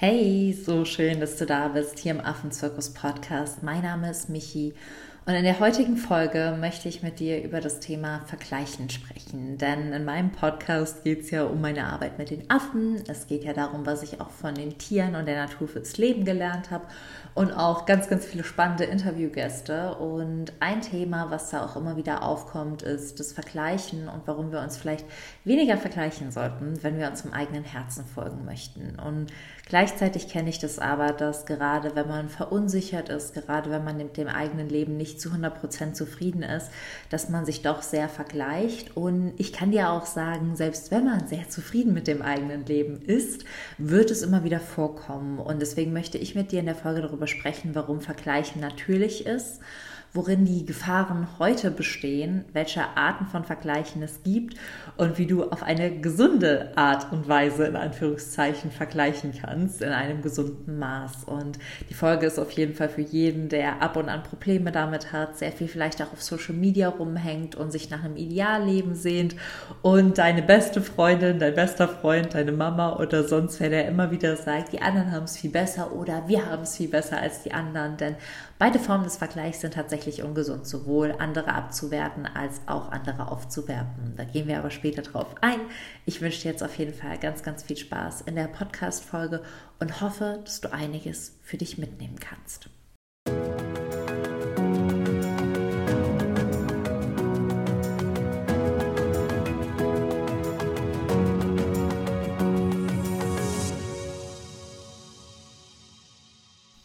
Hey, so schön, dass du da bist hier im Affenzirkus Podcast. Mein Name ist Michi und in der heutigen Folge möchte ich mit dir über das Thema Vergleichen sprechen. Denn in meinem Podcast geht es ja um meine Arbeit mit den Affen. Es geht ja darum, was ich auch von den Tieren und der Natur fürs Leben gelernt habe. Und auch ganz, ganz viele spannende Interviewgäste. Und ein Thema, was da auch immer wieder aufkommt, ist das Vergleichen und warum wir uns vielleicht weniger vergleichen sollten, wenn wir uns im eigenen Herzen folgen möchten. Und gleichzeitig kenne ich das aber, dass gerade wenn man verunsichert ist, gerade wenn man mit dem eigenen Leben nicht nicht zu 100% zufrieden ist, dass man sich doch sehr vergleicht. Und ich kann dir auch sagen, selbst wenn man sehr zufrieden mit dem eigenen Leben ist, wird es immer wieder vorkommen. Und deswegen möchte ich mit dir in der Folge darüber sprechen, warum Vergleichen natürlich ist worin die Gefahren heute bestehen, welche Arten von Vergleichen es gibt und wie du auf eine gesunde Art und Weise in Anführungszeichen vergleichen kannst, in einem gesunden Maß. Und die Folge ist auf jeden Fall für jeden, der ab und an Probleme damit hat, sehr viel vielleicht auch auf Social Media rumhängt und sich nach einem Idealleben sehnt und deine beste Freundin, dein bester Freund, deine Mama oder sonst wer, der immer wieder sagt, die anderen haben es viel besser oder wir haben es viel besser als die anderen, denn beide Formen des Vergleichs sind tatsächlich ungesund, sowohl andere abzuwerten als auch andere aufzuwerten. Da gehen wir aber später drauf ein. Ich wünsche dir jetzt auf jeden Fall ganz, ganz viel Spaß in der Podcast-Folge und hoffe, dass du einiges für dich mitnehmen kannst.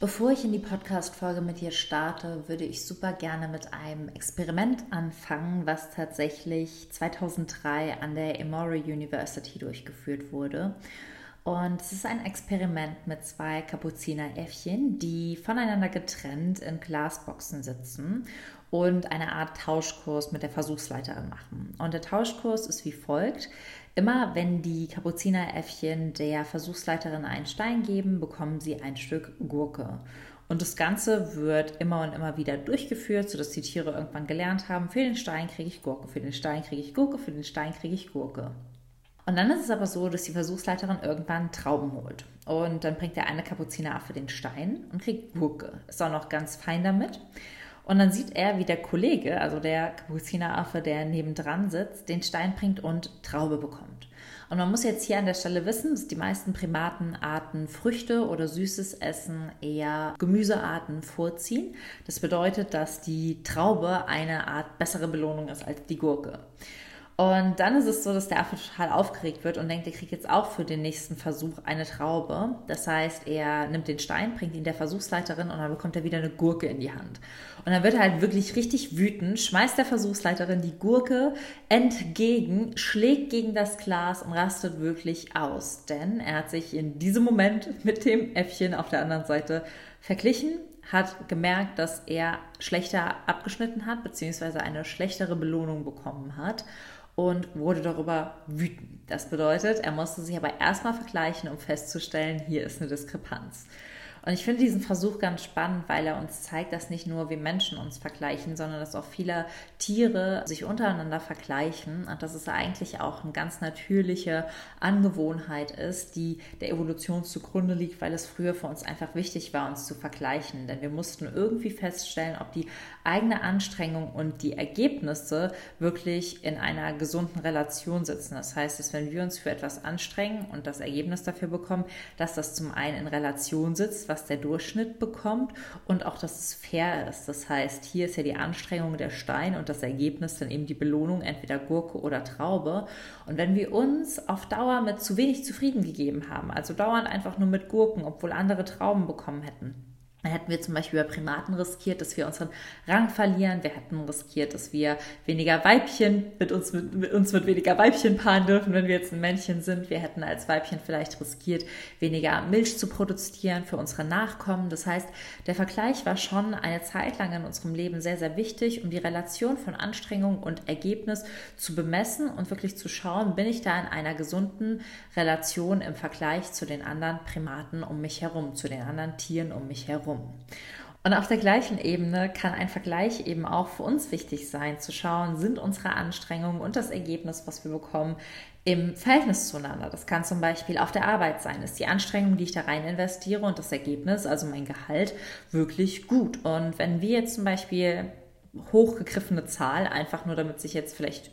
Bevor ich in die Podcast-Folge mit dir starte, würde ich super gerne mit einem Experiment anfangen, was tatsächlich 2003 an der Emory University durchgeführt wurde. Und es ist ein Experiment mit zwei Kapuzineräffchen, die voneinander getrennt in Glasboxen sitzen und eine Art Tauschkurs mit der Versuchsleiterin machen. Und der Tauschkurs ist wie folgt. Immer wenn die Kapuzineräffchen der Versuchsleiterin einen Stein geben, bekommen sie ein Stück Gurke. Und das Ganze wird immer und immer wieder durchgeführt, sodass die Tiere irgendwann gelernt haben, für den Stein kriege ich Gurke, für den Stein kriege ich Gurke, für den Stein kriege ich Gurke. Und dann ist es aber so, dass die Versuchsleiterin irgendwann Trauben holt. Und dann bringt der eine Kapuzineraffe den Stein und kriegt Gurke. Ist auch noch ganz fein damit. Und dann sieht er, wie der Kollege, also der Kapuzineraffe, der nebendran sitzt, den Stein bringt und Traube bekommt. Und man muss jetzt hier an der Stelle wissen, dass die meisten Primatenarten Früchte oder süßes Essen eher Gemüsearten vorziehen. Das bedeutet, dass die Traube eine Art bessere Belohnung ist als die Gurke. Und dann ist es so, dass der Affe total aufgeregt wird und denkt, er kriegt jetzt auch für den nächsten Versuch eine Traube. Das heißt, er nimmt den Stein, bringt ihn der Versuchsleiterin und dann bekommt er wieder eine Gurke in die Hand. Und dann wird er halt wirklich richtig wütend, schmeißt der Versuchsleiterin die Gurke entgegen, schlägt gegen das Glas und rastet wirklich aus. Denn er hat sich in diesem Moment mit dem Äffchen auf der anderen Seite verglichen, hat gemerkt, dass er schlechter abgeschnitten hat, beziehungsweise eine schlechtere Belohnung bekommen hat und wurde darüber wütend. Das bedeutet, er musste sich aber erstmal vergleichen, um festzustellen, hier ist eine Diskrepanz. Und ich finde diesen Versuch ganz spannend, weil er uns zeigt, dass nicht nur wir Menschen uns vergleichen, sondern dass auch viele Tiere sich untereinander vergleichen und dass es eigentlich auch eine ganz natürliche Angewohnheit ist, die der Evolution zugrunde liegt, weil es früher für uns einfach wichtig war, uns zu vergleichen. Denn wir mussten irgendwie feststellen, ob die eigene Anstrengung und die Ergebnisse wirklich in einer gesunden Relation sitzen. Das heißt, dass wenn wir uns für etwas anstrengen und das Ergebnis dafür bekommen, dass das zum einen in Relation sitzt, was der Durchschnitt bekommt und auch, dass es fair ist. Das heißt, hier ist ja die Anstrengung der Stein und das Ergebnis dann eben die Belohnung, entweder Gurke oder Traube. Und wenn wir uns auf Dauer mit zu wenig zufrieden gegeben haben, also dauernd einfach nur mit Gurken, obwohl andere Trauben bekommen hätten, dann hätten wir zum Beispiel bei Primaten riskiert, dass wir unseren Rang verlieren. Wir hätten riskiert, dass wir weniger Weibchen mit uns mit, mit, uns mit weniger Weibchen paaren dürfen, wenn wir jetzt ein Männchen sind. Wir hätten als Weibchen vielleicht riskiert, weniger Milch zu produzieren für unsere Nachkommen. Das heißt, der Vergleich war schon eine Zeit lang in unserem Leben sehr, sehr wichtig, um die Relation von Anstrengung und Ergebnis zu bemessen und wirklich zu schauen, bin ich da in einer gesunden Relation im Vergleich zu den anderen Primaten um mich herum, zu den anderen Tieren um mich herum. Und auf der gleichen Ebene kann ein Vergleich eben auch für uns wichtig sein, zu schauen, sind unsere Anstrengungen und das Ergebnis, was wir bekommen, im Verhältnis zueinander. Das kann zum Beispiel auf der Arbeit sein. Ist die Anstrengung, die ich da rein investiere und das Ergebnis, also mein Gehalt, wirklich gut? Und wenn wir jetzt zum Beispiel hochgegriffene Zahl, einfach nur damit sich jetzt vielleicht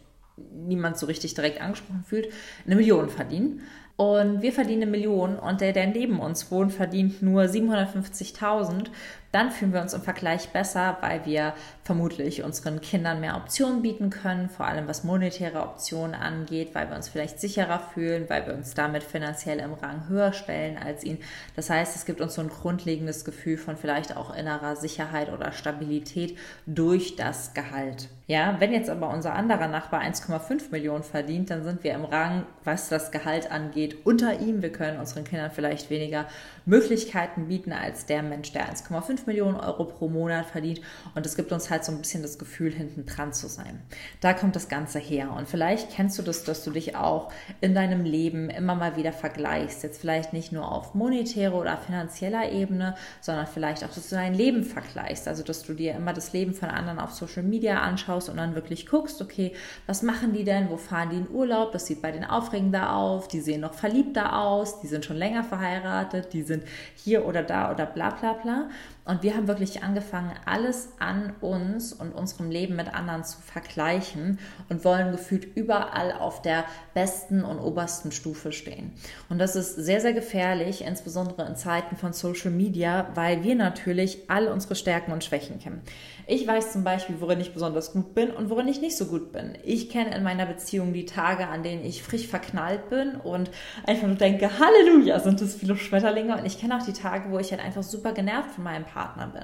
niemand so richtig direkt angesprochen fühlt, eine Million verdienen, und wir verdienen eine Million und der, der neben uns wohnt, verdient nur 750.000, dann fühlen wir uns im Vergleich besser, weil wir vermutlich unseren Kindern mehr Optionen bieten können, vor allem was monetäre Optionen angeht, weil wir uns vielleicht sicherer fühlen, weil wir uns damit finanziell im Rang höher stellen als ihn. Das heißt, es gibt uns so ein grundlegendes Gefühl von vielleicht auch innerer Sicherheit oder Stabilität durch das Gehalt. Ja, wenn jetzt aber unser anderer Nachbar 1,5 Millionen verdient, dann sind wir im Rang, was das Gehalt angeht, unter ihm. Wir können unseren Kindern vielleicht weniger Möglichkeiten bieten als der Mensch, der 1,5 Millionen Euro pro Monat verdient. Und es gibt uns halt so ein bisschen das Gefühl, hinten dran zu sein. Da kommt das Ganze her. Und vielleicht kennst du das, dass du dich auch in deinem Leben immer mal wieder vergleichst. Jetzt vielleicht nicht nur auf monetäre oder finanzieller Ebene, sondern vielleicht auch, dass du dein Leben vergleichst. Also, dass du dir immer das Leben von anderen auf Social Media anschaust und dann wirklich guckst, okay, was machen die denn? Wo fahren die in Urlaub? Das sieht bei den aufregender aus. Die sehen noch verliebter aus. Die sind schon länger verheiratet. Die sind hier oder da oder bla bla bla. Und wir haben wirklich angefangen, alles an uns und unserem Leben mit anderen zu vergleichen und wollen gefühlt überall auf der besten und obersten Stufe stehen. Und das ist sehr, sehr gefährlich, insbesondere in Zeiten von Social Media, weil wir natürlich all unsere Stärken und Schwächen kennen. Ich weiß zum Beispiel, worin ich besonders gut bin und worin ich nicht so gut bin. Ich kenne in meiner Beziehung die Tage, an denen ich frisch verknallt bin und einfach nur denke, Halleluja, sind das viele Schmetterlinge. Und ich kenne auch die Tage, wo ich halt einfach super genervt von meinem Partner bin.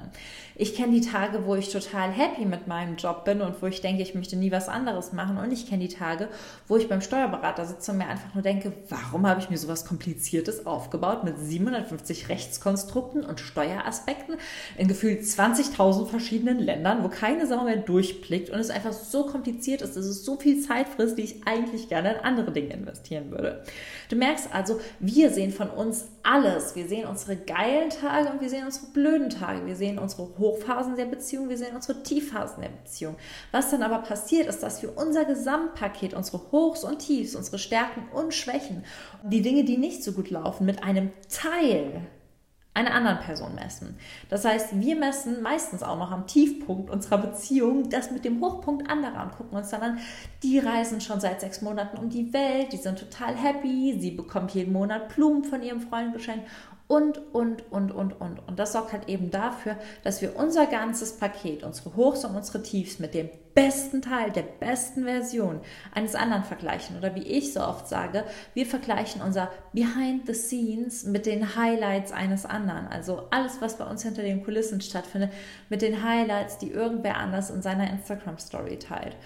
Ich kenne die Tage, wo ich total happy mit meinem Job bin und wo ich denke, ich möchte nie was anderes machen. Und ich kenne die Tage, wo ich beim Steuerberater sitze und mir einfach nur denke, warum habe ich mir sowas Kompliziertes aufgebaut mit 750 Rechtskonstrukten und Steueraspekten in gefühlt 20.000 verschiedenen Ländern, wo keine Sau mehr durchblickt und es einfach so kompliziert ist, dass es so viel Zeit frisst, die ich eigentlich gerne in andere Dinge investieren würde. Du merkst also, wir sehen von uns alles. Wir sehen unsere geilen Tage und wir sehen unsere blöden Tage. Wir sehen unsere Hochphasen der Beziehung, wir sehen unsere Tiefphasen der Beziehung. Was dann aber passiert, ist, dass wir unser Gesamtpaket, unsere Hochs und Tiefs, unsere Stärken und Schwächen, die Dinge, die nicht so gut laufen, mit einem Teil einer anderen Person messen. Das heißt, wir messen meistens auch noch am Tiefpunkt unserer Beziehung das mit dem Hochpunkt anderer und gucken uns dann an, die reisen schon seit sechs Monaten um die Welt, die sind total happy, sie bekommt jeden Monat Blumen von ihrem Freund geschenkt und, und, und, und, und. Und das sorgt halt eben dafür, dass wir unser ganzes Paket, unsere Hochs und unsere Tiefs mit dem besten Teil, der besten Version eines anderen vergleichen. Oder wie ich so oft sage, wir vergleichen unser Behind the Scenes mit den Highlights eines anderen. Also alles, was bei uns hinter den Kulissen stattfindet, mit den Highlights, die irgendwer anders in seiner Instagram-Story teilt.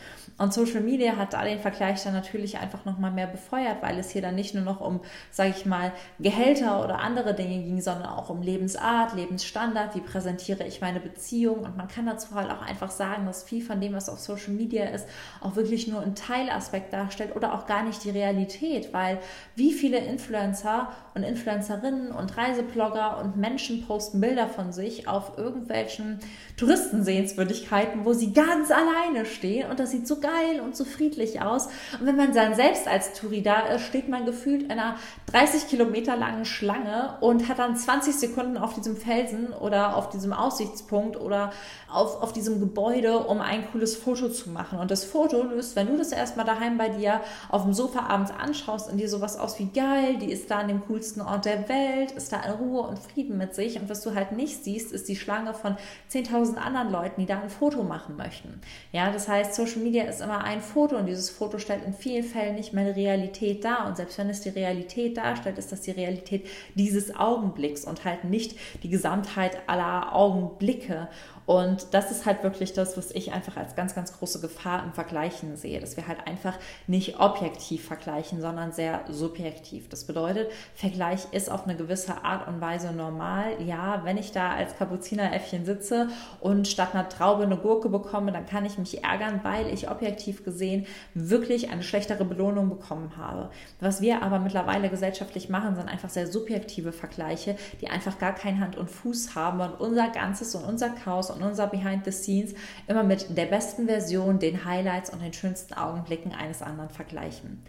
Und Social Media hat da den Vergleich dann natürlich einfach nochmal mehr befeuert, weil es hier dann nicht nur noch um, sage ich mal, Gehälter oder andere Dinge ging, sondern auch um Lebensart, Lebensstandard, wie präsentiere ich meine Beziehung. Und man kann dazu halt auch einfach sagen, dass viel von dem, was auf Social Media ist, auch wirklich nur ein Teilaspekt darstellt oder auch gar nicht die Realität, weil wie viele Influencer und Influencerinnen und Reiseblogger und Menschen posten Bilder von sich auf irgendwelchen Touristensehenswürdigkeiten, wo sie ganz alleine stehen und das sieht so geil und so friedlich aus. Und wenn man dann selbst als Touri da ist, steht man gefühlt in einer 30 Kilometer langen Schlange und hat dann 20 Sekunden auf diesem Felsen oder auf diesem Aussichtspunkt oder auf, auf diesem Gebäude, um ein cooles Foto zu machen. Und das Foto löst, wenn du das erstmal daheim bei dir auf dem Sofa abends anschaust, in dir sowas aus wie geil, die ist da an dem coolsten Ort der Welt, ist da in Ruhe und Frieden mit sich. Und was du halt nicht siehst, ist die Schlange von 10.000 anderen Leuten, die da ein Foto machen möchten. Ja, das heißt, Social Media ist immer ein Foto und dieses Foto stellt in vielen Fällen nicht die Realität dar. Und selbst wenn es die Realität darstellt, ist das die Realität dieses Augenblicks und halt nicht die Gesamtheit aller Augenblicke. Und das ist halt wirklich das, was ich einfach als ganz, ganz große Gefahr im Vergleichen sehe, dass wir halt einfach nicht objektiv vergleichen, sondern sehr subjektiv. Das bedeutet, Vergleich ist auf eine gewisse Art und Weise normal. Ja, wenn ich da als Kapuzineräffchen sitze und statt einer Traube eine Gurke bekomme, dann kann ich mich ärgern, weil ich objektiv gesehen wirklich eine schlechtere Belohnung bekommen habe. Was wir aber mittlerweile gesellschaftlich machen, sind einfach sehr subjektive Vergleiche die einfach gar kein Hand und Fuß haben und unser ganzes und unser Chaos und unser Behind the Scenes immer mit der besten Version, den Highlights und den schönsten Augenblicken eines anderen vergleichen.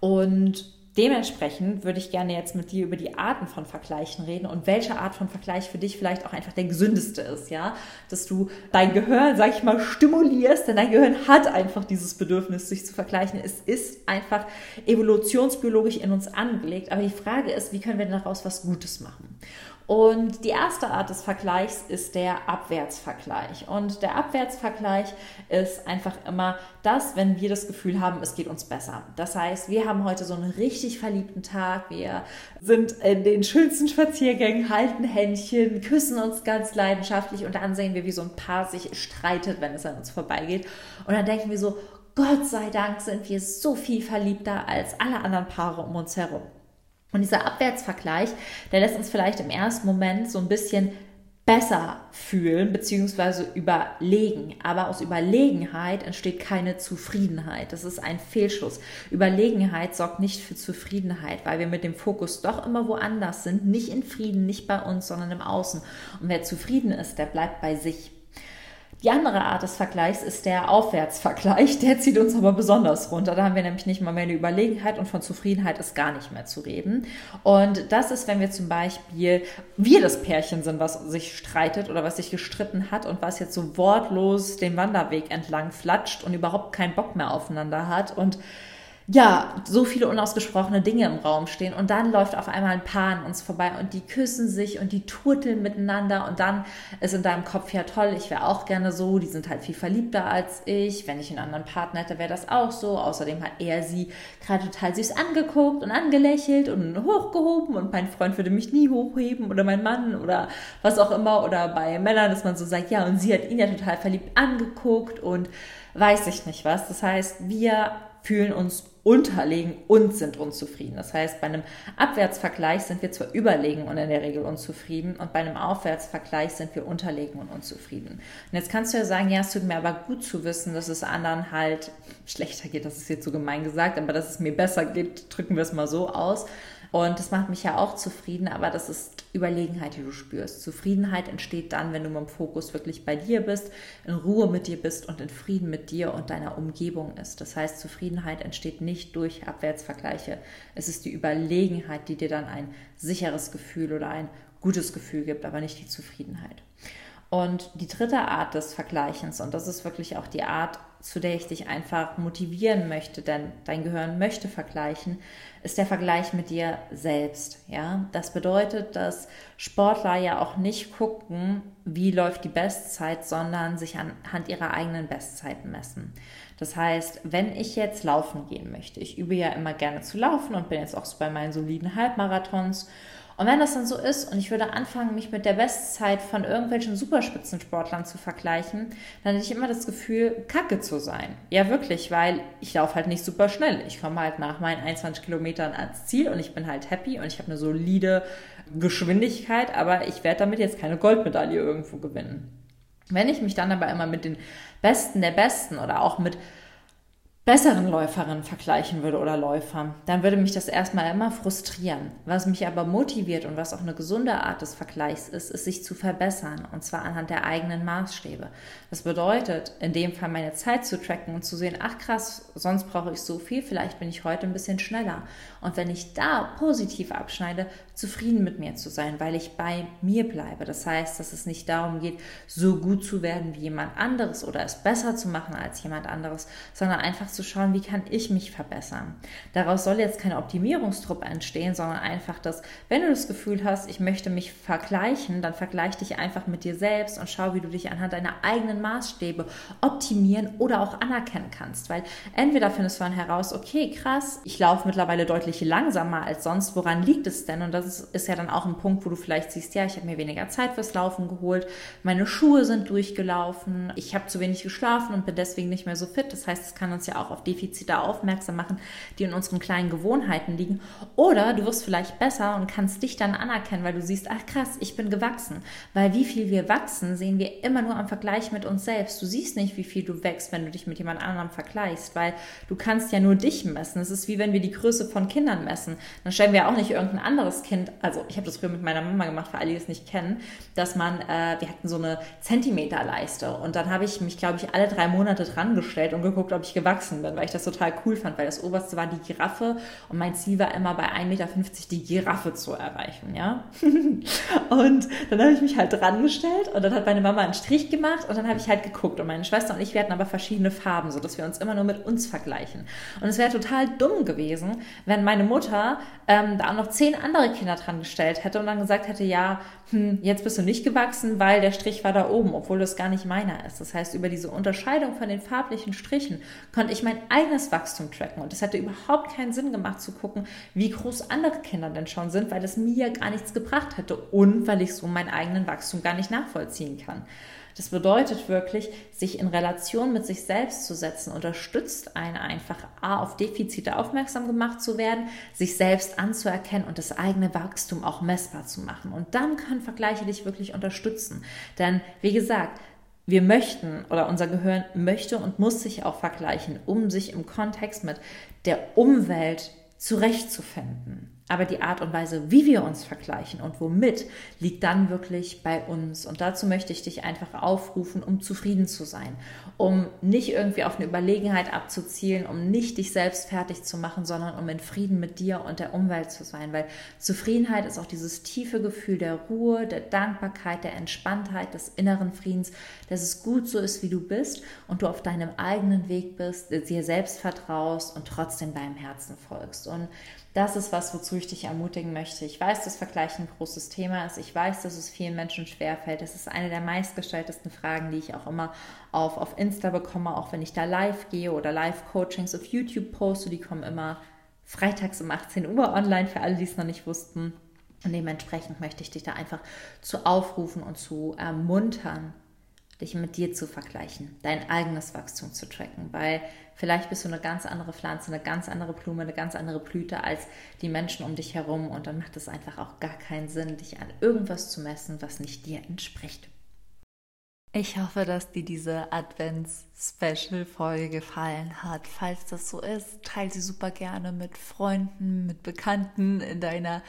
Und dementsprechend würde ich gerne jetzt mit dir über die Arten von Vergleichen reden und welche Art von Vergleich für dich vielleicht auch einfach der gesündeste ist, ja, dass du dein Gehirn, sag ich mal, stimulierst, denn dein Gehirn hat einfach dieses Bedürfnis, sich zu vergleichen. Es ist einfach evolutionsbiologisch in uns angelegt, aber die Frage ist, wie können wir daraus was Gutes machen? Und die erste Art des Vergleichs ist der Abwärtsvergleich. Und der Abwärtsvergleich ist einfach immer das, wenn wir das Gefühl haben, es geht uns besser. Das heißt, wir haben heute so einen richtig verliebten Tag, wir sind in den schönsten Spaziergängen, halten Händchen, küssen uns ganz leidenschaftlich und dann sehen wir, wie so ein Paar sich streitet, wenn es an uns vorbeigeht. Und dann denken wir so, Gott sei Dank sind wir so viel verliebter als alle anderen Paare um uns herum. Und dieser Abwärtsvergleich, der lässt uns vielleicht im ersten Moment so ein bisschen besser fühlen bzw. überlegen. Aber aus Überlegenheit entsteht keine Zufriedenheit. Das ist ein Fehlschluss. Überlegenheit sorgt nicht für Zufriedenheit, weil wir mit dem Fokus doch immer woanders sind. Nicht in Frieden, nicht bei uns, sondern im Außen. Und wer zufrieden ist, der bleibt bei sich. Die andere Art des Vergleichs ist der Aufwärtsvergleich. Der zieht uns aber besonders runter. Da haben wir nämlich nicht mal mehr eine Überlegenheit und von Zufriedenheit ist gar nicht mehr zu reden. Und das ist, wenn wir zum Beispiel wir das Pärchen sind, was sich streitet oder was sich gestritten hat und was jetzt so wortlos den Wanderweg entlang flatscht und überhaupt keinen Bock mehr aufeinander hat und ja, so viele unausgesprochene Dinge im Raum stehen und dann läuft auf einmal ein Paar an uns vorbei und die küssen sich und die turteln miteinander und dann ist in deinem Kopf ja toll, ich wäre auch gerne so, die sind halt viel verliebter als ich, wenn ich einen anderen Partner hätte, wäre das auch so. Außerdem hat er sie gerade total süß angeguckt und angelächelt und hochgehoben und mein Freund würde mich nie hochheben oder mein Mann oder was auch immer oder bei Männern, dass man so sagt, ja und sie hat ihn ja total verliebt angeguckt und weiß ich nicht was. Das heißt, wir fühlen uns unterlegen und sind unzufrieden. Das heißt, bei einem Abwärtsvergleich sind wir zwar überlegen und in der Regel unzufrieden und bei einem Aufwärtsvergleich sind wir unterlegen und unzufrieden. Und jetzt kannst du ja sagen, ja, es tut mir aber gut zu wissen, dass es anderen halt schlechter geht, das ist jetzt so gemein gesagt, aber dass es mir besser geht, drücken wir es mal so aus. Und das macht mich ja auch zufrieden, aber das ist Überlegenheit, die du spürst. Zufriedenheit entsteht dann, wenn du mit dem Fokus wirklich bei dir bist, in Ruhe mit dir bist und in Frieden mit dir und deiner Umgebung ist. Das heißt, Zufriedenheit entsteht nicht durch Abwärtsvergleiche. Es ist die Überlegenheit, die dir dann ein sicheres Gefühl oder ein gutes Gefühl gibt, aber nicht die Zufriedenheit. Und die dritte Art des Vergleichens, und das ist wirklich auch die Art, zu der ich dich einfach motivieren möchte, denn dein Gehirn möchte vergleichen, ist der Vergleich mit dir selbst. Ja, das bedeutet, dass Sportler ja auch nicht gucken, wie läuft die Bestzeit, sondern sich anhand ihrer eigenen Bestzeiten messen. Das heißt, wenn ich jetzt laufen gehen möchte, ich übe ja immer gerne zu laufen und bin jetzt auch bei meinen soliden Halbmarathons und wenn das dann so ist und ich würde anfangen, mich mit der Bestzeit von irgendwelchen Superspitzensportlern zu vergleichen, dann hätte ich immer das Gefühl, kacke zu sein. Ja, wirklich, weil ich laufe halt nicht super schnell. Ich komme halt nach meinen 21 Kilometern ans Ziel und ich bin halt happy und ich habe eine solide Geschwindigkeit, aber ich werde damit jetzt keine Goldmedaille irgendwo gewinnen. Wenn ich mich dann aber immer mit den Besten der Besten oder auch mit besseren Läuferinnen vergleichen würde oder Läufer, dann würde mich das erstmal immer frustrieren. Was mich aber motiviert und was auch eine gesunde Art des Vergleichs ist, ist sich zu verbessern und zwar anhand der eigenen Maßstäbe. Das bedeutet, in dem Fall meine Zeit zu tracken und zu sehen, ach krass, sonst brauche ich so viel, vielleicht bin ich heute ein bisschen schneller. Und wenn ich da positiv abschneide, zufrieden mit mir zu sein, weil ich bei mir bleibe. Das heißt, dass es nicht darum geht, so gut zu werden wie jemand anderes oder es besser zu machen als jemand anderes, sondern einfach zu schauen, wie kann ich mich verbessern. Daraus soll jetzt kein Optimierungstrupp entstehen, sondern einfach, dass wenn du das Gefühl hast, ich möchte mich vergleichen, dann vergleich dich einfach mit dir selbst und schau, wie du dich anhand deiner eigenen Maßstäbe optimieren oder auch anerkennen kannst. Weil entweder findest du dann heraus, okay, krass, ich laufe mittlerweile deutlich langsamer als sonst, woran liegt es denn? Und das ist ja dann auch ein Punkt, wo du vielleicht siehst, ja, ich habe mir weniger Zeit fürs Laufen geholt, meine Schuhe sind durchgelaufen, ich habe zu wenig geschlafen und bin deswegen nicht mehr so fit. Das heißt, es kann uns ja auch auf Defizite aufmerksam machen, die in unseren kleinen Gewohnheiten liegen. Oder du wirst vielleicht besser und kannst dich dann anerkennen, weil du siehst, ach krass, ich bin gewachsen. Weil wie viel wir wachsen, sehen wir immer nur am Vergleich mit uns selbst. Du siehst nicht, wie viel du wächst, wenn du dich mit jemand anderem vergleichst, weil du kannst ja nur dich messen. Es ist wie wenn wir die Größe von Kindern messen. Dann stellen wir auch nicht irgendein anderes Kind, also ich habe das früher mit meiner Mama gemacht, für alle, die es nicht kennen, dass man, äh, wir hatten so eine Zentimeterleiste und dann habe ich mich, glaube ich, alle drei Monate dran gestellt und geguckt, ob ich gewachsen bin, weil ich das total cool fand, weil das oberste war die Giraffe und mein Ziel war immer bei 1,50 Meter die Giraffe zu erreichen, ja. und dann habe ich mich halt dran gestellt und dann hat meine Mama einen Strich gemacht und dann habe ich halt geguckt und meine Schwester und ich, hatten aber verschiedene Farben, sodass wir uns immer nur mit uns vergleichen. Und es wäre total dumm gewesen, wenn meine Mutter ähm, da auch noch zehn andere Kinder dran gestellt hätte und dann gesagt hätte, ja, hm, jetzt bist du nicht gewachsen, weil der Strich war da oben, obwohl das gar nicht meiner ist. Das heißt, über diese Unterscheidung von den farblichen Strichen konnte ich mein eigenes Wachstum tracken und es hätte überhaupt keinen Sinn gemacht zu gucken, wie groß andere Kinder denn schon sind, weil es mir gar nichts gebracht hätte und weil ich so meinen eigenen Wachstum gar nicht nachvollziehen kann. Das bedeutet wirklich, sich in Relation mit sich selbst zu setzen, unterstützt einen einfach, A, auf Defizite aufmerksam gemacht zu werden, sich selbst anzuerkennen und das eigene Wachstum auch messbar zu machen. Und dann können Vergleiche dich wirklich unterstützen. Denn, wie gesagt, wir möchten oder unser Gehirn möchte und muss sich auch vergleichen, um sich im Kontext mit der Umwelt zurechtzufinden. Aber die Art und Weise, wie wir uns vergleichen und womit, liegt dann wirklich bei uns. Und dazu möchte ich dich einfach aufrufen, um zufrieden zu sein, um nicht irgendwie auf eine Überlegenheit abzuzielen, um nicht dich selbst fertig zu machen, sondern um in Frieden mit dir und der Umwelt zu sein. Weil Zufriedenheit ist auch dieses tiefe Gefühl der Ruhe, der Dankbarkeit, der Entspanntheit, des inneren Friedens, dass es gut so ist, wie du bist und du auf deinem eigenen Weg bist, dir selbst vertraust und trotzdem deinem Herzen folgst. Und das ist was, wozu ich dich ermutigen möchte. Ich weiß, dass Vergleichen ein großes Thema ist. Ich weiß, dass es vielen Menschen schwerfällt. Das ist eine der meistgestelltesten Fragen, die ich auch immer auf, auf Insta bekomme, auch wenn ich da live gehe oder Live-Coachings auf YouTube poste. Die kommen immer freitags um 18 Uhr online, für alle, die es noch nicht wussten. Und dementsprechend möchte ich dich da einfach zu aufrufen und zu ermuntern, dich mit dir zu vergleichen, dein eigenes Wachstum zu tracken, weil vielleicht bist du eine ganz andere Pflanze, eine ganz andere Blume, eine ganz andere Blüte als die Menschen um dich herum und dann macht es einfach auch gar keinen Sinn, dich an irgendwas zu messen, was nicht dir entspricht. Ich hoffe, dass dir diese Advents-Special-Folge gefallen hat. Falls das so ist, teile sie super gerne mit Freunden, mit Bekannten in deiner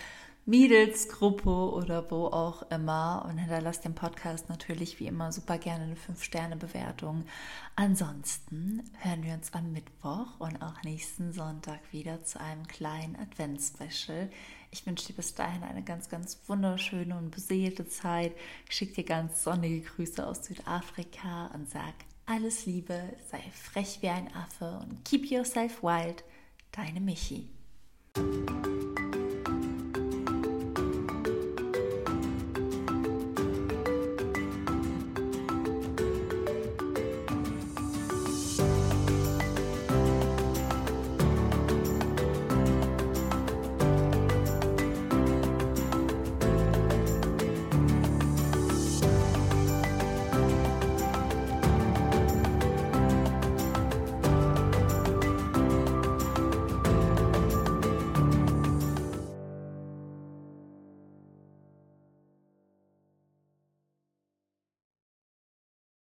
Mädelsgruppe oder wo auch immer und hinterlasst dem Podcast natürlich wie immer super gerne eine 5-Sterne-Bewertung. Ansonsten hören wir uns am Mittwoch und auch nächsten Sonntag wieder zu einem kleinen Advents-Special. Ich wünsche dir bis dahin eine ganz, ganz wunderschöne und beseelte Zeit. Ich schicke dir ganz sonnige Grüße aus Südafrika und sag alles Liebe, sei frech wie ein Affe und keep yourself wild. Deine Michi.